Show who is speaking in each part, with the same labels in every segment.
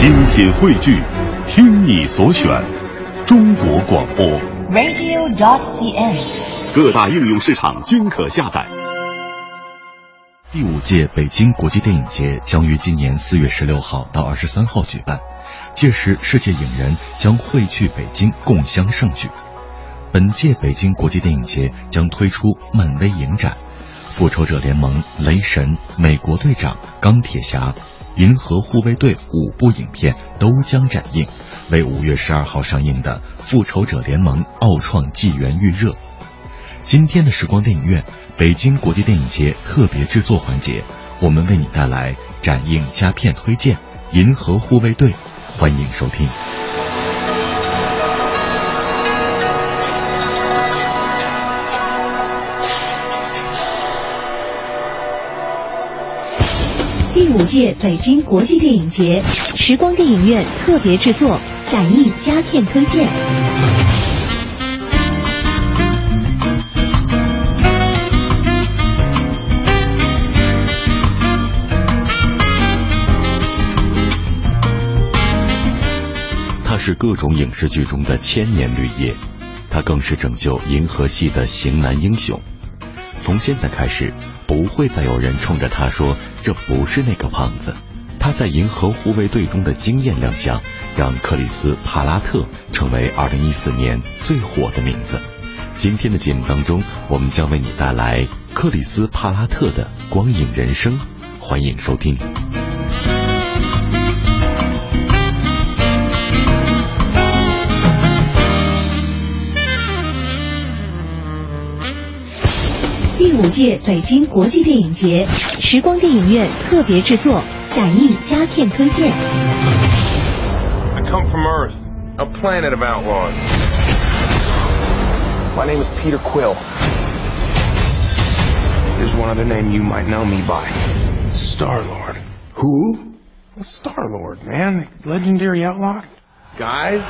Speaker 1: 精品汇聚，听你所选，中国广播。
Speaker 2: radio.cn。
Speaker 1: 各大应用市场均可下载。
Speaker 3: 第五届北京国际电影节将于今年四月十六号到二十三号举办，届时世界影人将汇聚北京，共襄盛举。本届北京国际电影节将推出漫威影展，《复仇者联盟》《雷神》《美国队长》《钢铁侠》《银河护卫队》五部影片都将展映，为五月十二号上映的《复仇者联盟：奥创纪元》预热。今天的时光电影院北京国际电影节特别制作环节，我们为你带来展映佳片推荐《银河护卫队》，欢迎收听。
Speaker 2: 第五届北京国际电影节时光电影院特别制作，展映佳片推荐。
Speaker 3: 它是各种影视剧中的千年绿叶，它更是拯救银河系的型男英雄。从现在开始，不会再有人冲着他说这不是那个胖子。他在《银河护卫队》中的惊艳亮相，让克里斯·帕拉特成为2014年最火的名字。今天的节目当中，我们将为你带来克里斯·帕拉特的光影人生，欢迎收听。
Speaker 2: 第五届北京国际电影节时光电影院特别制作，展映佳片推荐。
Speaker 4: I come from Earth, a planet of outlaws. My name is Peter Quill. There's one other name you might know me by. Star Lord. Who? Star Lord, man. Legendary outlaw. Guys?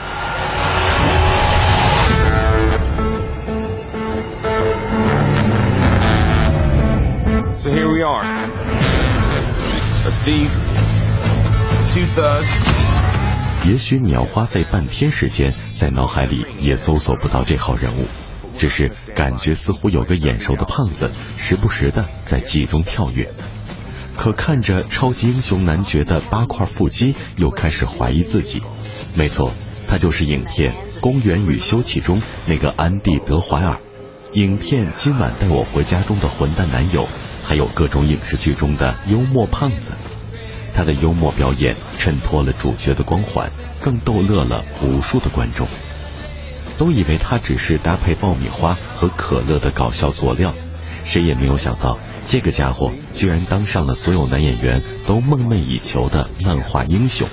Speaker 4: So here we are. A thief, two thugs,
Speaker 3: 也许你要花费半天时间在脑海里也搜索不到这号人物，只是感觉似乎有个眼熟的胖子时不时的在记忆中跳跃。可看着超级英雄男爵的八块腹肌，又开始怀疑自己。没错，他就是影片《公园与休憩》中那个安迪·德怀尔，影片《今晚带我回家》中的混蛋男友，还有各种影视剧中的幽默胖子。他的幽默表演衬托了主角的光环，更逗乐了无数的观众。都以为他只是搭配爆米花和可乐的搞笑佐料，谁也没有想到，这个家伙居然当上了所有男演员都梦寐以求的漫画英雄，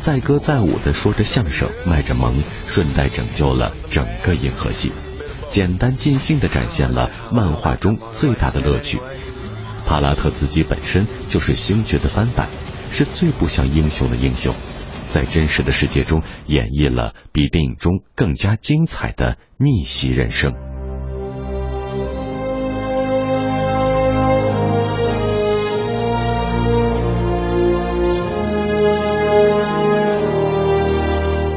Speaker 3: 载歌载舞的说着相声，卖着萌，顺带拯救了整个银河系，简单尽兴的展现了漫画中最大的乐趣。帕拉特自己本身就是星爵的翻版，是最不像英雄的英雄，在真实的世界中演绎了比电影中更加精彩的逆袭人生。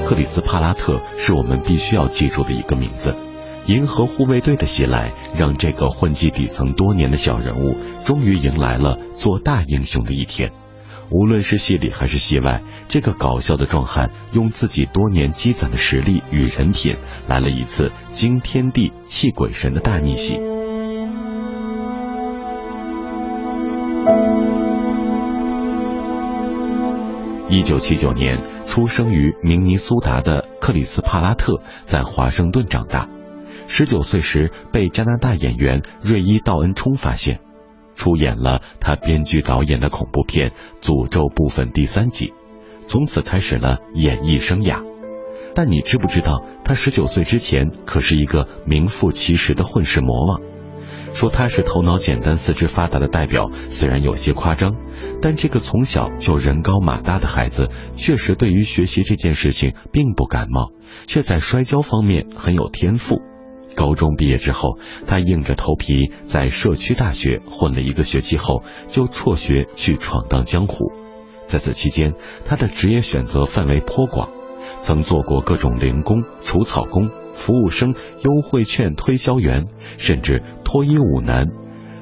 Speaker 3: 克里斯·帕拉特是我们必须要记住的一个名字。银河护卫队的袭来，让这个混迹底层多年的小人物，终于迎来了做大英雄的一天。无论是戏里还是戏外，这个搞笑的壮汉用自己多年积攒的实力与人品，来了一次惊天地泣鬼神的大逆袭。一九七九年出生于明尼苏达的克里斯·帕拉特，在华盛顿长大。十九岁时被加拿大演员瑞伊·道恩冲发现，出演了他编剧导演的恐怖片《诅咒》部分第三集，从此开始了演艺生涯。但你知不知道，他十九岁之前可是一个名副其实的混世魔王？说他是头脑简单、四肢发达的代表，虽然有些夸张，但这个从小就人高马大的孩子，确实对于学习这件事情并不感冒，却在摔跤方面很有天赋。高中毕业之后，他硬着头皮在社区大学混了一个学期后，就辍学去闯荡江湖。在此期间，他的职业选择范围颇广，曾做过各种零工、除草工、服务生、优惠券推销员，甚至脱衣舞男。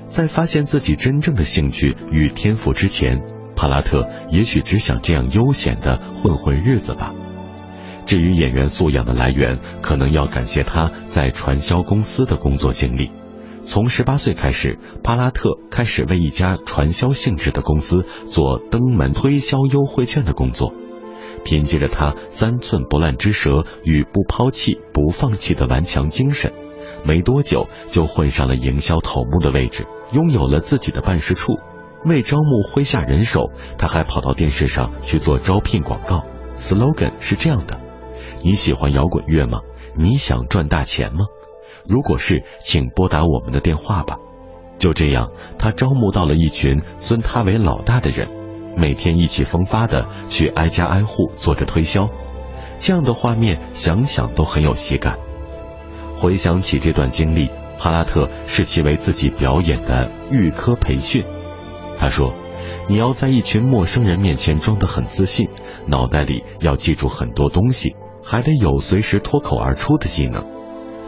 Speaker 3: 在发现自己真正的兴趣与天赋之前，帕拉特也许只想这样悠闲的混混日子吧。至于演员素养的来源，可能要感谢他在传销公司的工作经历。从十八岁开始，帕拉特开始为一家传销性质的公司做登门推销优惠券的工作。凭借着他三寸不烂之舌与不抛弃、不放弃的顽强精神，没多久就混上了营销头目的位置，拥有了自己的办事处。为招募麾下人手，他还跑到电视上去做招聘广告，slogan 是这样的：“你喜欢摇滚乐吗？你想赚大钱吗？”如果是，请拨打我们的电话吧。就这样，他招募到了一群尊他为老大的人，每天意气风发的去挨家挨户做着推销。这样的画面想想都很有喜感。回想起这段经历，帕拉特视其为自己表演的预科培训。他说：“你要在一群陌生人面前装得很自信，脑袋里要记住很多东西，还得有随时脱口而出的技能。”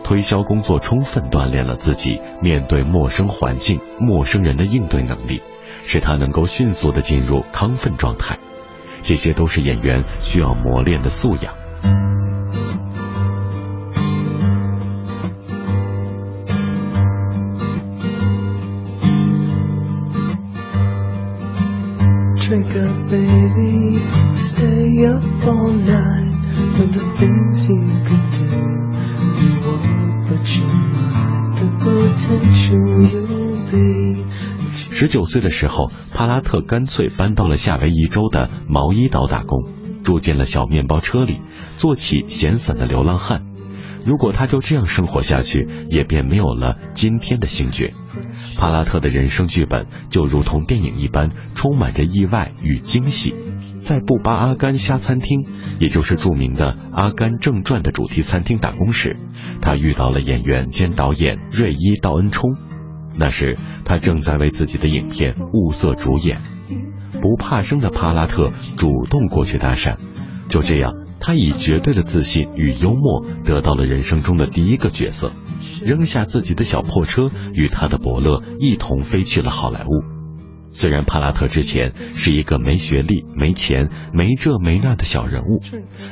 Speaker 3: 推销工作充分锻炼了自己面对陌生环境、陌生人的应对能力，使他能够迅速的进入亢奋状态。这些都是演员需要磨练的素养。十九岁的时候，帕拉特干脆搬到了夏威夷州的毛伊岛打工，住进了小面包车里，做起闲散的流浪汉。如果他就这样生活下去，也便没有了今天的星爵。帕拉特的人生剧本就如同电影一般，充满着意外与惊喜。在布巴阿甘虾餐厅，也就是著名的《阿甘正传》的主题餐厅打工时，他遇到了演员兼导演瑞伊·道恩冲。那时他正在为自己的影片物色主演，不怕生的帕拉特主动过去搭讪。就这样，他以绝对的自信与幽默得到了人生中的第一个角色，扔下自己的小破车，与他的伯乐一同飞去了好莱坞。虽然帕拉特之前是一个没学历、没钱、没这没那的小人物，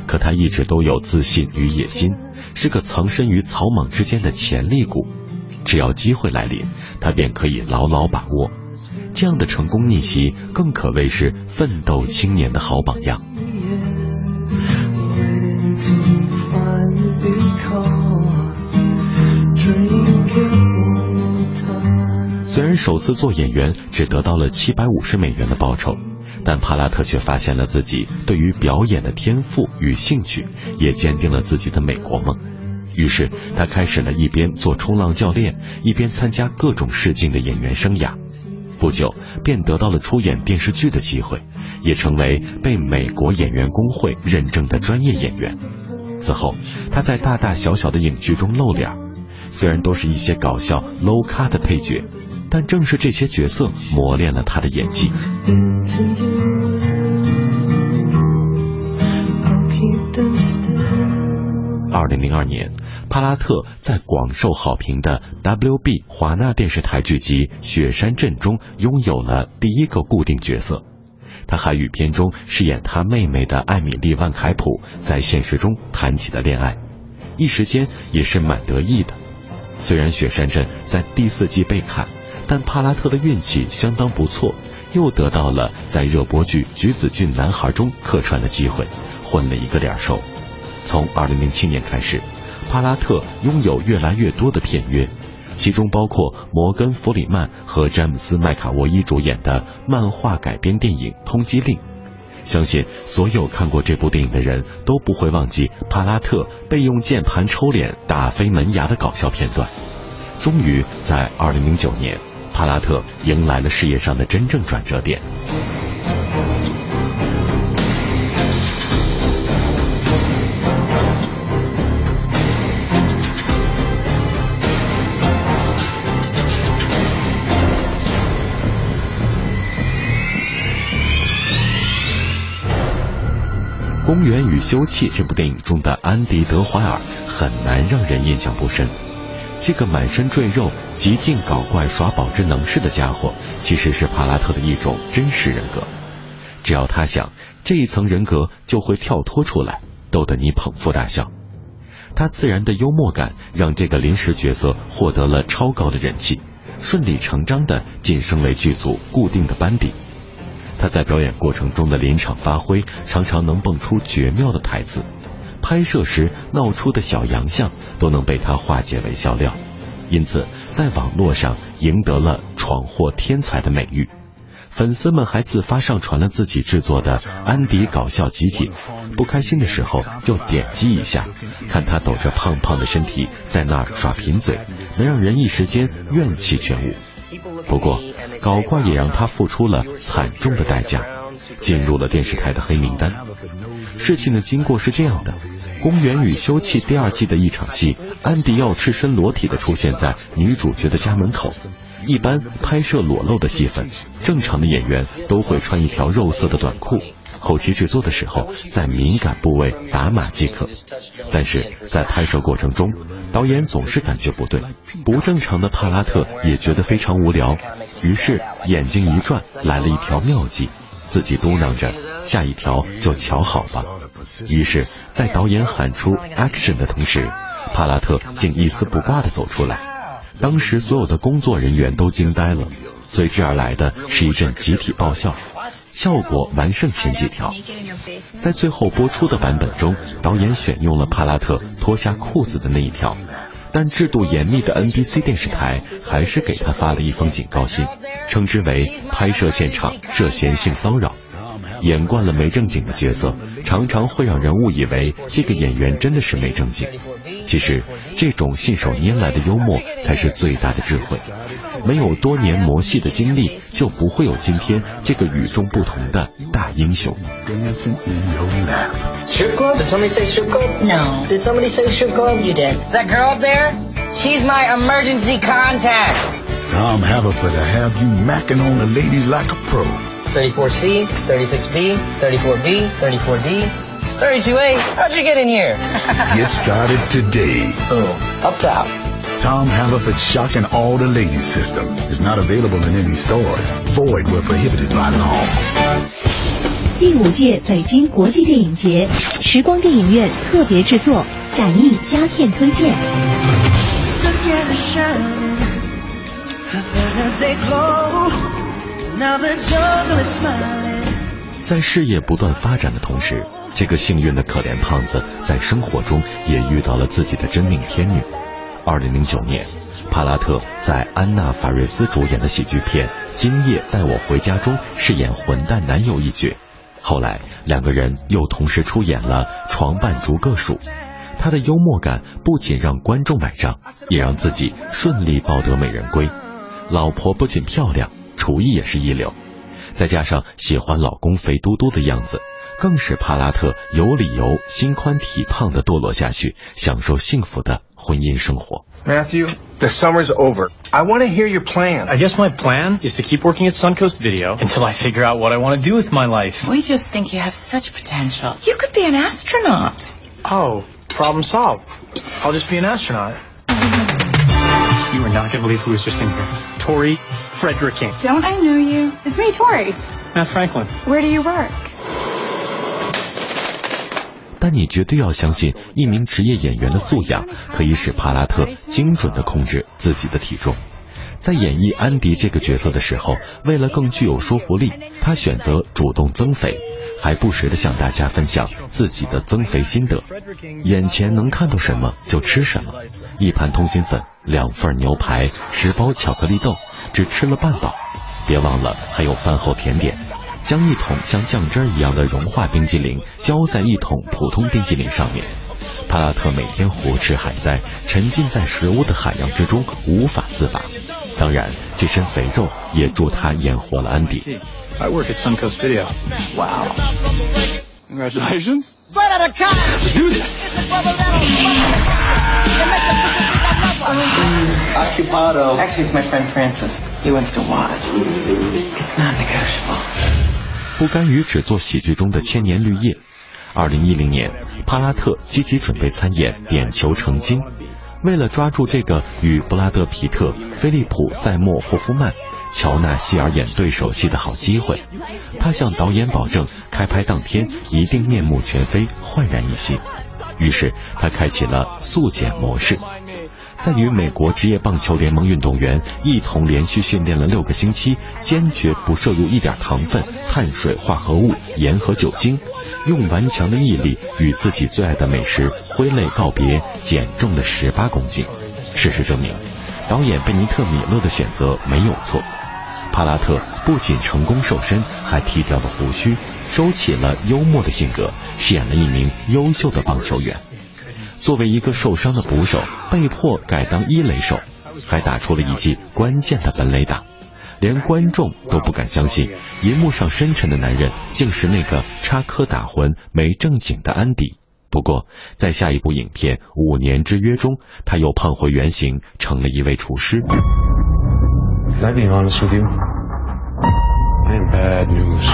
Speaker 3: 可他一直都有自信与野心，是个藏身于草莽之间的潜力股。只要机会来临，他便可以牢牢把握。这样的成功逆袭，更可谓是奋斗青年的好榜样。首次做演员只得到了七百五十美元的报酬，但帕拉特却发现了自己对于表演的天赋与兴趣，也坚定了自己的美国梦。于是他开始了一边做冲浪教练，一边参加各种试镜的演员生涯。不久便得到了出演电视剧的机会，也成为被美国演员工会认证的专业演员。此后他在大大小小的影剧中露脸，虽然都是一些搞笑 low 咖的配角。但正是这些角色磨练了他的演技。二零零二年，帕拉特在广受好评的 WB 华纳电视台剧集《雪山镇》中拥有了第一个固定角色。他还与片中饰演他妹妹的艾米丽·万凯普在现实中谈起了恋爱，一时间也是蛮得意的。虽然《雪山镇》在第四季被砍。但帕拉特的运气相当不错，又得到了在热播剧《橘子郡男孩》中客串的机会，混了一个脸熟。从2007年开始，帕拉特拥有越来越多的片约，其中包括摩根·弗里曼和詹姆斯·麦卡沃伊主演的漫画改编电影《通缉令》。相信所有看过这部电影的人都不会忘记帕拉特被用键盘抽脸打飞门牙的搞笑片段。终于在2009年。帕拉特迎来了事业上的真正转折点。《公园与休憩》这部电影中的安迪·德怀尔很难让人印象不深。这个满身赘肉、极尽搞怪耍宝之能事的家伙，其实是帕拉特的一种真实人格。只要他想，这一层人格就会跳脱出来，逗得你捧腹大笑。他自然的幽默感让这个临时角色获得了超高的人气，顺理成章的晋升为剧组固定的班底。他在表演过程中的临场发挥，常常能蹦出绝妙的台词。拍摄时闹出的小洋相都能被他化解为笑料，因此在网络上赢得了闯祸天才的美誉。粉丝们还自发上传了自己制作的安迪搞笑集锦，不开心的时候就点击一下，看他抖着胖胖的身体在那儿耍贫嘴，能让人一时间怨气全无。不过，搞怪也让他付出了惨重的代价，进入了电视台的黑名单。事情的经过是这样的。《公园与休憩》第二季的一场戏，安迪要赤身裸体的出现在女主角的家门口。一般拍摄裸露的戏份，正常的演员都会穿一条肉色的短裤，后期制作的时候在敏感部位打码即可。但是在拍摄过程中，导演总是感觉不对，不正常的帕拉特也觉得非常无聊，于是眼睛一转，来了一条妙计，自己嘟囔着：“下一条就瞧好吧。”于是，在导演喊出 “action” 的同时，帕拉特竟一丝不挂地走出来。当时所有的工作人员都惊呆了，随之而来的是一阵集体爆笑，效果完胜前几条。在最后播出的版本中，导演选用了帕拉特脱下裤子的那一条，但制度严密的 NBC 电视台还是给他发了一封警告信，称之为拍摄现场涉嫌性骚扰。演惯了没正经的角色，常常会让人误以为这个演员真的是没正经。其实，这种信手拈来的幽默才是最大的智慧。没有多年磨戏的经历，就不会有今天这个与众不同的大英雄。
Speaker 5: Strip club? Did somebody say strip club?
Speaker 6: No.
Speaker 5: Did somebody say strip club?
Speaker 6: You did.
Speaker 5: That girl up there? She's my emergency contact.
Speaker 7: Tom Haverford to have you macking on the ladies like a pro.
Speaker 5: 34C, 36B, 34B, 34D, 32A. How'd you get in here?
Speaker 7: Get started today.
Speaker 5: Boom. Up top.
Speaker 7: Tom Haverford's Shock and all the ladies system is not available in any stores. Void where prohibited by law.
Speaker 2: 第五届北京国际电影节时光电影院特别制作展映佳片推荐。
Speaker 3: 在事业不断发展的同时，这个幸运的可怜胖子在生活中也遇到了自己的真命天女。二零零九年，帕拉特在安娜·法瑞斯主演的喜剧片《今夜带我回家》中饰演混蛋男友一角。后来，两个人又同时出演了《床伴逐个数》。他的幽默感不仅让观众买账，也让自己顺利抱得美人归。老婆不仅漂亮，厨艺也是一流。再加上喜欢老公肥嘟嘟的样子，更使帕拉特有理由心宽体胖的堕落下去，享受幸福的婚姻生活。
Speaker 4: Matthew, the summer's over. I want to hear your plan.
Speaker 8: I guess my plan is to keep working at Suncoast Video until I figure out what I want to do with my life.
Speaker 6: We just think you have such potential. You could be an astronaut.
Speaker 8: Oh, problem solved. I'll just be an astronaut. You are not going to believe who was just in here. Tori Frederick King.
Speaker 9: Don't I know you? It's me, Tori.
Speaker 8: Matt Franklin.
Speaker 9: Where do you work?
Speaker 3: 但你绝对要相信，一名职业演员的素养可以使帕拉特精准的控制自己的体重。在演绎安迪这个角色的时候，为了更具有说服力，他选择主动增肥，还不时的向大家分享自己的增肥心得。眼前能看到什么就吃什么，一盘通心粉，两份牛排，十包巧克力豆，只吃了半饱。别忘了还有饭后甜点。将一桶像酱汁一样的融化冰激凌浇在一桶普通冰激凌上面。帕拉特每天胡吃海塞，沉浸在食物的海洋之中，无法自拔。当然，这身肥肉也助他演活了安迪。
Speaker 8: I work at Suncoast Video. Wow. Congratulations.
Speaker 10: Right out of college.
Speaker 8: Let's do this.
Speaker 5: Occupado. Actually, it's my friend Francis. He wants to watch. It's not negotiable.
Speaker 3: 不甘于只做喜剧中的千年绿叶，二零一零年，帕拉特积极准备参演《点球成金》，为了抓住这个与布拉德·皮特、菲利普·塞默·霍夫曼、乔纳·希尔演对手戏的好机会，他向导演保证，开拍当天一定面目全非、焕然一新。于是他开启了速减模式。在与美国职业棒球联盟运动员一同连续训练了六个星期，坚决不摄入一点糖分、碳水化合物、盐和酒精，用顽强的毅力与自己最爱的美食挥泪告别，减重了十八公斤。事实证明，导演贝尼特·米勒的选择没有错。帕拉特不仅成功瘦身，还剃掉了胡须，收起了幽默的性格，饰演了一名优秀的棒球员。作为一个受伤的捕手，被迫改当一垒手，还打出了一记关键的本垒打，连观众都不敢相信，银幕上深沉的男人竟是那个插科打诨、没正经的安迪。不过，在下一部影片《五年之约》中，他又胖回原形，成了一位厨师。
Speaker 11: Can I be honest with you? I am bad news.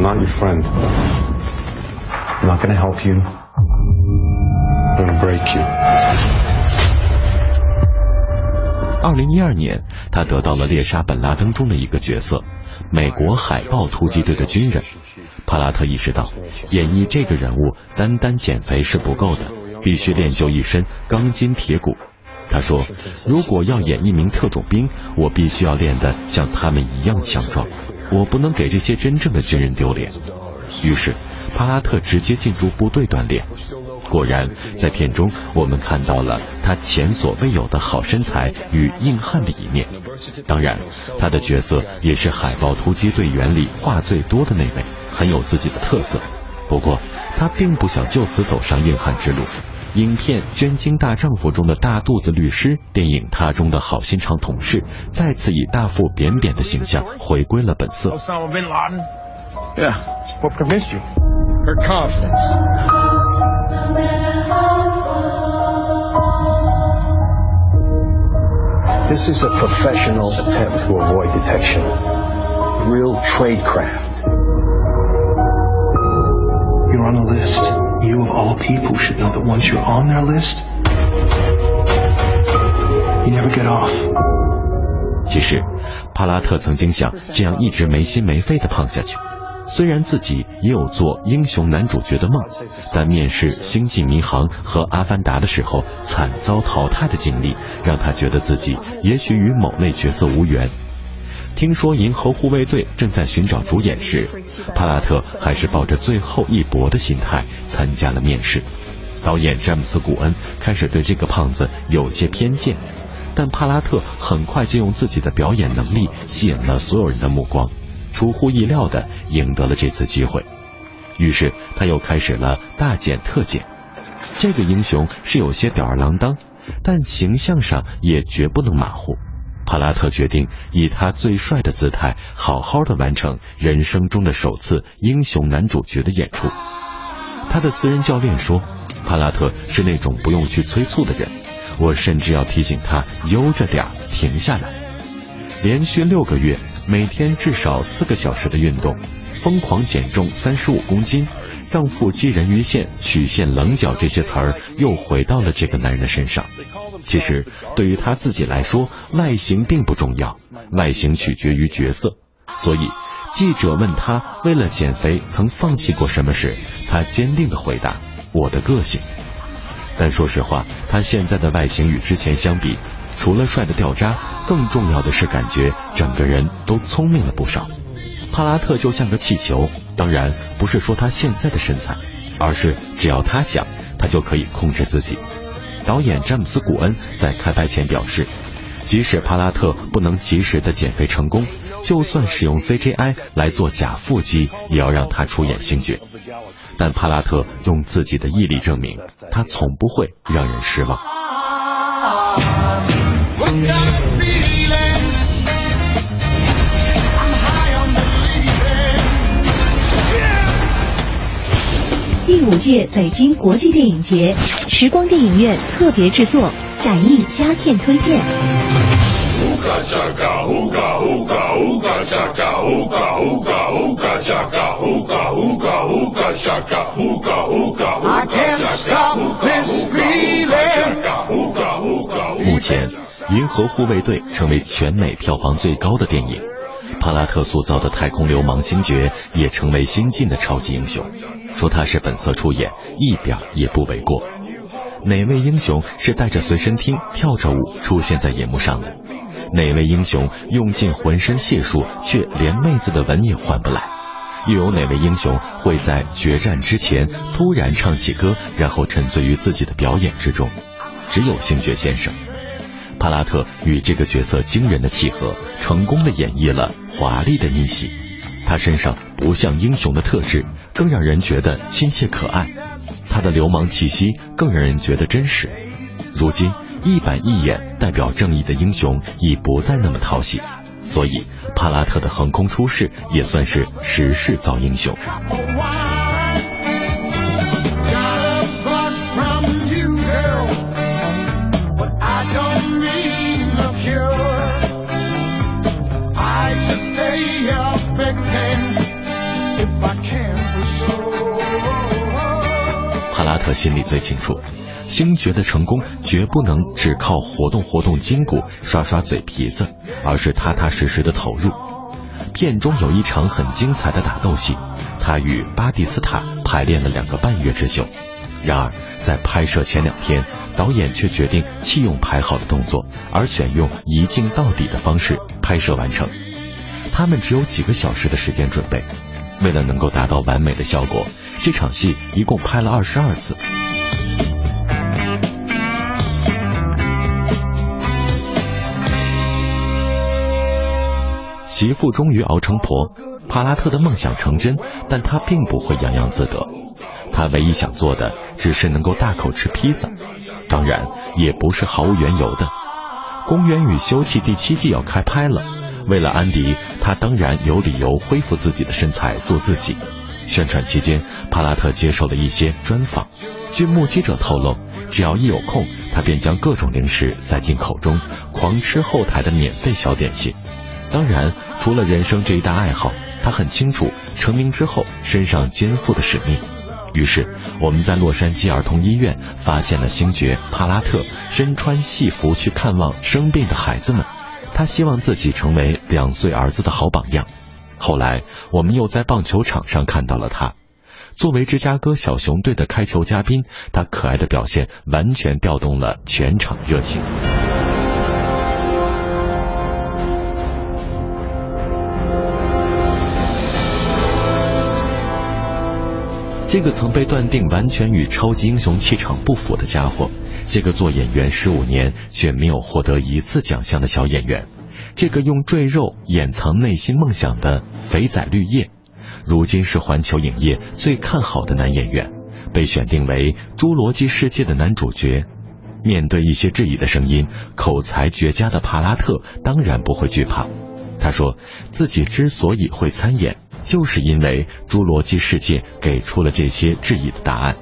Speaker 11: Not your friend. I'm not gonna help you. I'm gonna break you.
Speaker 3: 二零一二年，他得到了猎杀本拉登中的一个角色——美国海豹突击队的军人。帕拉特意识到，演绎这个人物单单减肥是不够的，必须练就一身钢筋铁骨。他说：“如果要演一名特种兵，我必须要练得像他们一样强壮，我不能给这些真正的军人丢脸。”于是，帕拉特直接进入部队锻炼。果然，在片中我们看到了他前所未有的好身材与硬汉的一面。当然，他的角色也是海豹突击队员里话最多的那位，很有自己的特色。不过，他并不想就此走上硬汉之路。影片《捐精大丈夫》中的大肚子律师，电影《他》中的好心肠同事，再次以大腹便便的形象回归了本色。
Speaker 4: Osama bin Laden? Yeah. What convinced you? Her confidence.
Speaker 11: This is a professional attempt to avoid detection. Real tradecraft.
Speaker 12: You're on a list. You of all people should know that once you're on their list, you never get off.
Speaker 3: 其实，帕拉特曾经想这样一直没心没肺的胖下去。 虽然自己也有做英雄男主角的梦，但面试《星际迷航》和《阿凡达》的时候惨遭淘汰的经历，让他觉得自己也许与某类角色无缘。听说《银河护卫队》正在寻找主演时，帕拉特还是抱着最后一搏的心态参加了面试。导演詹姆斯·古恩开始对这个胖子有些偏见，但帕拉特很快就用自己的表演能力吸引了所有人的目光。出乎意料的赢得了这次机会，于是他又开始了大减特减。这个英雄是有些吊儿郎当，但形象上也绝不能马虎。帕拉特决定以他最帅的姿态，好好的完成人生中的首次英雄男主角的演出。他的私人教练说，帕拉特是那种不用去催促的人，我甚至要提醒他悠着点，停下来。连续六个月。每天至少四个小时的运动，疯狂减重三十五公斤，让腹肌人鱼线、曲线棱角这些词儿又回到了这个男人的身上。其实对于他自己来说，外形并不重要，外形取决于角色。所以记者问他为了减肥曾放弃过什么时，他坚定的回答：我的个性。但说实话，他现在的外形与之前相比。除了帅的掉渣，更重要的是感觉整个人都聪明了不少。帕拉特就像个气球，当然不是说他现在的身材，而是只要他想，他就可以控制自己。导演詹姆斯·古恩在开拍前表示，即使帕拉特不能及时的减肥成功，就算使用 CGI 来做假腹肌，也要让他出演星爵。但帕拉特用自己的毅力证明，他从不会让人失望。
Speaker 2: 第五届北京国际电影节时光电影院特别制作展映佳片推荐。
Speaker 3: 目前，《银河护卫队》成为全美票房最高的电影，帕拉特塑造的太空流氓星爵也成为新晋的超级英雄。说他是本色出演，一点也不为过。哪位英雄是带着随身听跳着舞出现在银幕上的？哪位英雄用尽浑身解数却连妹子的吻也换不来？又有哪位英雄会在决战之前突然唱起歌，然后沉醉于自己的表演之中？只有星爵先生。帕拉特与这个角色惊人的契合，成功的演绎了华丽的逆袭。他身上不像英雄的特质，更让人觉得亲切可爱；他的流氓气息更让人觉得真实。如今，一板一眼代表正义的英雄已不再那么讨喜，所以帕拉特的横空出世也算是时势造英雄。帕拉特心里最清楚，星爵的成功绝不能只靠活动活动筋骨、刷刷嘴皮子，而是踏踏实实的投入。片中有一场很精彩的打斗戏，他与巴蒂斯塔排练了两个半月之久。然而，在拍摄前两天，导演却决定弃用排好的动作，而选用一镜到底的方式拍摄完成。他们只有几个小时的时间准备。为了能够达到完美的效果，这场戏一共拍了二十二次。媳妇终于熬成婆，帕拉特的梦想成真，但他并不会洋洋自得。他唯一想做的只是能够大口吃披萨，当然也不是毫无缘由的。《公园与休憩》第七季要开拍了。为了安迪，他当然有理由恢复自己的身材，做自己。宣传期间，帕拉特接受了一些专访。据目击者透露，只要一有空，他便将各种零食塞进口中，狂吃后台的免费小点心。当然，除了人生这一大爱好，他很清楚成名之后身上肩负的使命。于是，我们在洛杉矶儿童医院发现了星爵帕拉特身穿戏服去看望生病的孩子们。他希望自己成为两岁儿子的好榜样。后来，我们又在棒球场上看到了他。作为芝加哥小熊队的开球嘉宾，他可爱的表现完全调动了全场热情。这个曾被断定完全与超级英雄气场不符的家伙。这个做演员十五年却没有获得一次奖项的小演员，这个用赘肉掩藏内心梦想的肥仔绿叶，如今是环球影业最看好的男演员，被选定为《侏罗纪世界》的男主角。面对一些质疑的声音，口才绝佳的帕拉特当然不会惧怕。他说自己之所以会参演，就是因为《侏罗纪世界》给出了这些质疑的答案。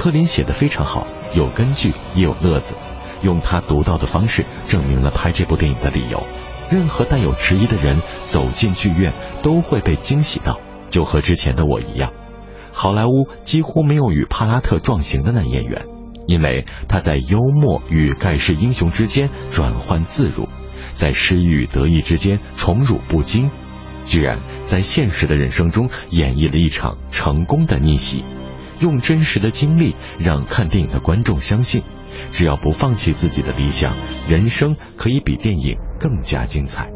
Speaker 3: 柯林写的非常好。有根据也有乐子，用他独到的方式证明了拍这部电影的理由。任何带有迟疑的人走进剧院都会被惊喜到，就和之前的我一样。好莱坞几乎没有与帕拉特撞型的男演员，因为他在幽默与盖世英雄之间转换自如，在失意与得意之间宠辱不惊，居然在现实的人生中演绎了一场成功的逆袭。用真实的经历让看电影的观众相信，只要不放弃自己的理想，人生可以比电影更加精彩。